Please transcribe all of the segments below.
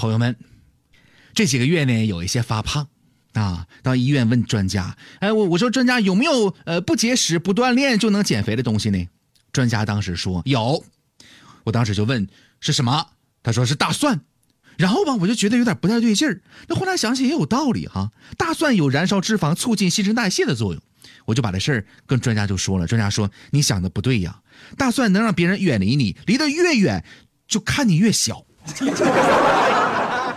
朋友们，这几个月呢有一些发胖啊，到医院问专家，哎，我我说专家有没有呃不节食不锻炼就能减肥的东西呢？专家当时说有，我当时就问是什么？他说是大蒜。然后吧，我就觉得有点不太对劲儿。那后来想起也有道理哈，大蒜有燃烧脂肪、促进新陈代谢的作用。我就把这事儿跟专家就说了，专家说你想的不对呀，大蒜能让别人远离你，离得越远就看你越小。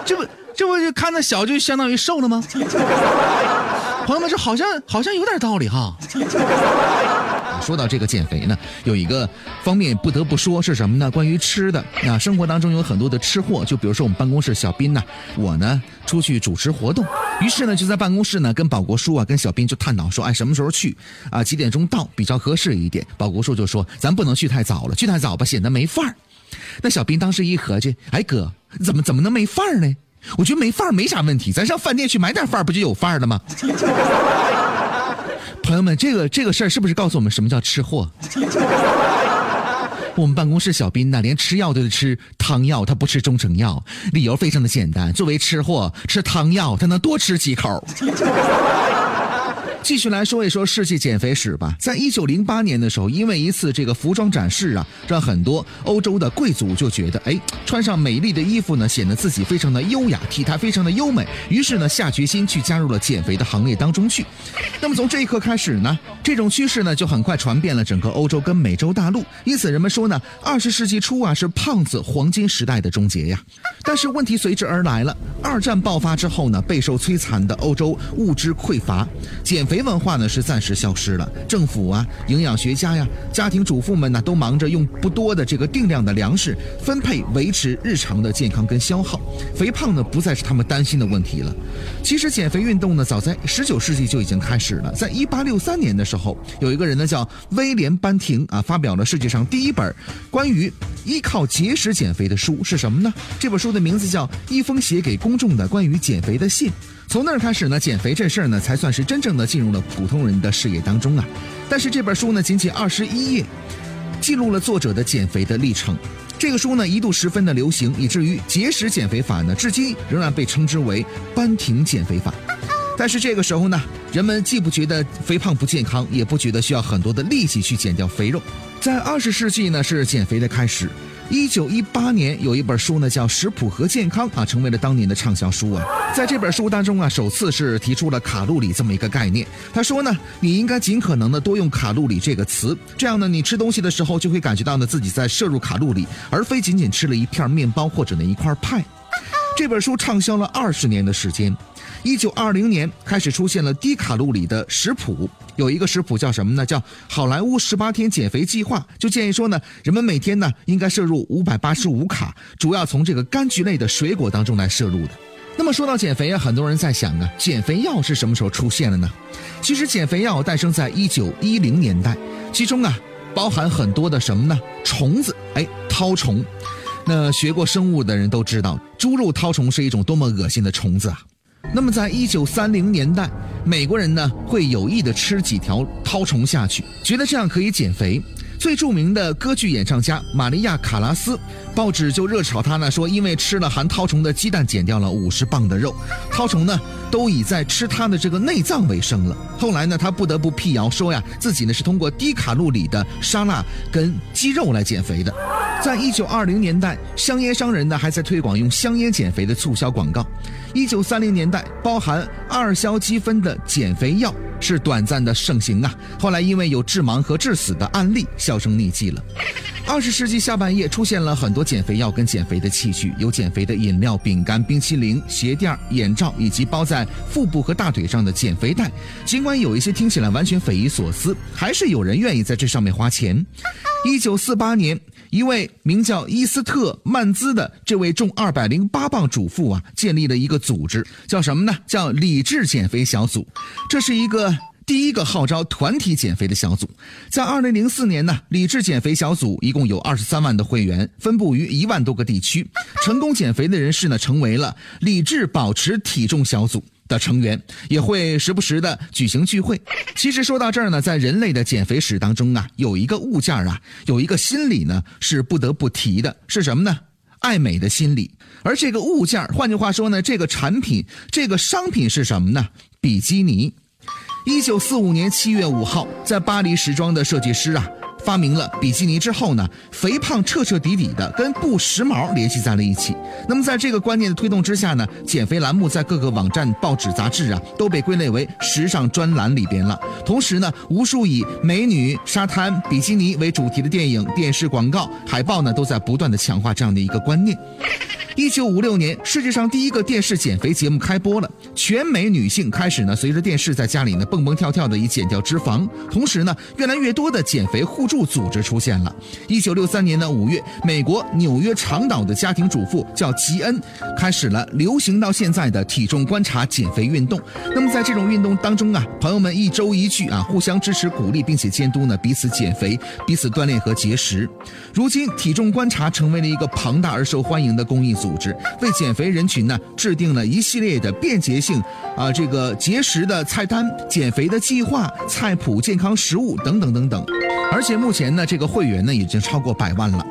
这不这不就看着小就相当于瘦了吗？朋友们，这好像好像有点道理哈。说到这个减肥呢，有一个方面不得不说是什么呢？关于吃的啊，生活当中有很多的吃货，就比如说我们办公室小斌呐，我呢出去主持活动，于是呢就在办公室呢跟保国叔啊跟小斌就探讨说，哎什么时候去啊？几点钟到比较合适一点？保国叔就说，咱不能去太早了，去太早吧显得没范儿。那小斌当时一合计，哎哥，怎么怎么能没范儿呢？我觉得没范儿没啥问题，咱上饭店去买点范儿不就有范儿了吗？朋友们，这个这个事儿是不是告诉我们什么叫吃货？我们办公室小斌呢，连吃药都得吃汤药，他不吃中成药，理由非常的简单，作为吃货，吃汤药他能多吃几口。继续来说一说世纪减肥史吧。在一九零八年的时候，因为一次这个服装展示啊，让很多欧洲的贵族就觉得，哎，穿上美丽的衣服呢，显得自己非常的优雅，体态非常的优美。于是呢，下决心去加入了减肥的行列当中去。那么从这一刻开始呢，这种趋势呢，就很快传遍了整个欧洲跟美洲大陆。因此，人们说呢，二十世纪初啊，是胖子黄金时代的终结呀。但是问题随之而来了。二战爆发之后呢，备受摧残的欧洲物质匮乏，减肥文化呢是暂时消失了。政府啊、营养学家呀、家庭主妇们呢，都忙着用不多的这个定量的粮食分配维持日常的健康跟消耗，肥胖呢不再是他们担心的问题了。其实减肥运动呢，早在十九世纪就已经开始了。在一八六三年的时候，有一个人呢叫威廉班廷啊，发表了世界上第一本关于依靠节食减肥的书，是什么呢？这本书的名字叫《一封写给公众的关于减肥的信》。从那儿开始呢，减肥这事儿呢，才算是真正的进入了普通人的视野当中啊。但是这本书呢，仅仅二十一页，记录了作者的减肥的历程。这个书呢，一度十分的流行，以至于节食减肥法呢，至今仍然被称之为班廷减肥法。但是这个时候呢，人们既不觉得肥胖不健康，也不觉得需要很多的力气去减掉肥肉。在二十世纪呢，是减肥的开始。一九一八年有一本书呢，叫《食谱和健康》啊，成为了当年的畅销书啊。在这本书当中啊，首次是提出了卡路里这么一个概念。他说呢，你应该尽可能的多用卡路里这个词，这样呢，你吃东西的时候就会感觉到呢自己在摄入卡路里，而非仅仅吃了一片面包或者呢一块派。这本书畅销了二十年的时间。一九二零年开始出现了低卡路里的食谱，有一个食谱叫什么呢？叫好莱坞十八天减肥计划，就建议说呢，人们每天呢应该摄入五百八十五卡，主要从这个柑橘类的水果当中来摄入的。那么说到减肥啊，很多人在想啊，减肥药是什么时候出现的呢？其实减肥药诞生在一九一零年代，其中啊包含很多的什么呢？虫子，哎，绦虫。那学过生物的人都知道，猪肉绦虫是一种多么恶心的虫子啊！那么，在一九三零年代，美国人呢会有意的吃几条绦虫下去，觉得这样可以减肥。最著名的歌剧演唱家玛利亚·卡拉斯，报纸就热炒他呢，说因为吃了含绦虫的鸡蛋，减掉了五十磅的肉。绦虫呢都以在吃它的这个内脏为生了。后来呢，他不得不辟谣说呀，自己呢是通过低卡路里的沙拉跟鸡肉来减肥的。在一九二零年代，香烟商人呢还在推广用香烟减肥的促销广告。一九三零年代，包含二硝积分的减肥药是短暂的盛行啊，后来因为有致盲和致死的案例，销声匿迹了。二十世纪下半叶，出现了很多减肥药跟减肥的器具，有减肥的饮料、饼干、冰淇淋、鞋垫、眼罩，以及包在腹部和大腿上的减肥带。尽管有一些听起来完全匪夷所思，还是有人愿意在这上面花钱。一九四八年。一位名叫伊斯特曼兹的这位重二百零八磅主妇啊，建立了一个组织，叫什么呢？叫理智减肥小组。这是一个第一个号召团体减肥的小组。在二零零四年呢，理智减肥小组一共有二十三万的会员，分布于一万多个地区。成功减肥的人士呢，成为了理智保持体重小组。的成员也会时不时的举行聚会。其实说到这儿呢，在人类的减肥史当中啊，有一个物件啊，有一个心理呢是不得不提的，是什么呢？爱美的心理。而这个物件，换句话说呢，这个产品，这个商品是什么呢？比基尼。一九四五年七月五号，在巴黎时装的设计师啊。发明了比基尼之后呢，肥胖彻彻底底的跟不时髦联系在了一起。那么在这个观念的推动之下呢，减肥栏目在各个网站、报纸、杂志啊都被归类为时尚专栏里边了。同时呢，无数以美女、沙滩、比基尼为主题的电影、电视广告、海报呢，都在不断的强化这样的一个观念。一九五六年，世界上第一个电视减肥节目开播了，全美女性开始呢，随着电视在家里呢蹦蹦跳跳的以减掉脂肪。同时呢，越来越多的减肥互助组织出现了。一九六三年的五月，美国纽约长岛的家庭主妇叫吉恩，开始了流行到现在的体重观察减肥运动。那么在这种运动当中啊，朋友们一周一聚啊，互相支持鼓励，并且监督呢彼此减肥、彼此锻炼和节食。如今，体重观察成为了一个庞大而受欢迎的公益。组织为减肥人群呢制定了一系列的便捷性啊这个节食的菜单、减肥的计划、菜谱、健康食物等等等等，而且目前呢这个会员呢已经超过百万了。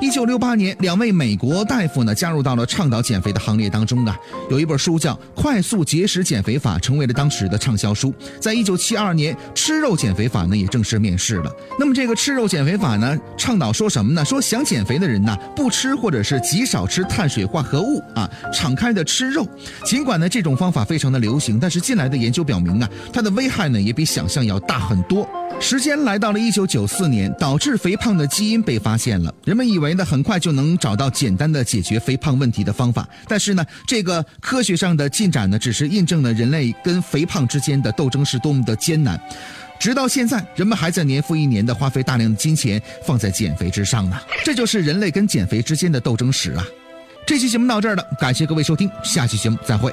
一九六八年，两位美国大夫呢加入到了倡导减肥的行列当中啊。有一本书叫《快速节食减肥法》，成为了当时的畅销书。在一九七二年，吃肉减肥法呢也正式面世了。那么这个吃肉减肥法呢，倡导说什么呢？说想减肥的人呢，不吃或者是极少吃碳水化合物啊，敞开的吃肉。尽管呢这种方法非常的流行，但是近来的研究表明啊，它的危害呢也比想象要大很多。时间来到了一九九四年，导致肥胖的基因被发现了。人们以为呢，很快就能找到简单的解决肥胖问题的方法。但是呢，这个科学上的进展呢，只是印证了人类跟肥胖之间的斗争是多么的艰难。直到现在，人们还在年复一年的花费大量的金钱放在减肥之上呢。这就是人类跟减肥之间的斗争史啊！这期节目到这儿了，感谢各位收听，下期节目再会。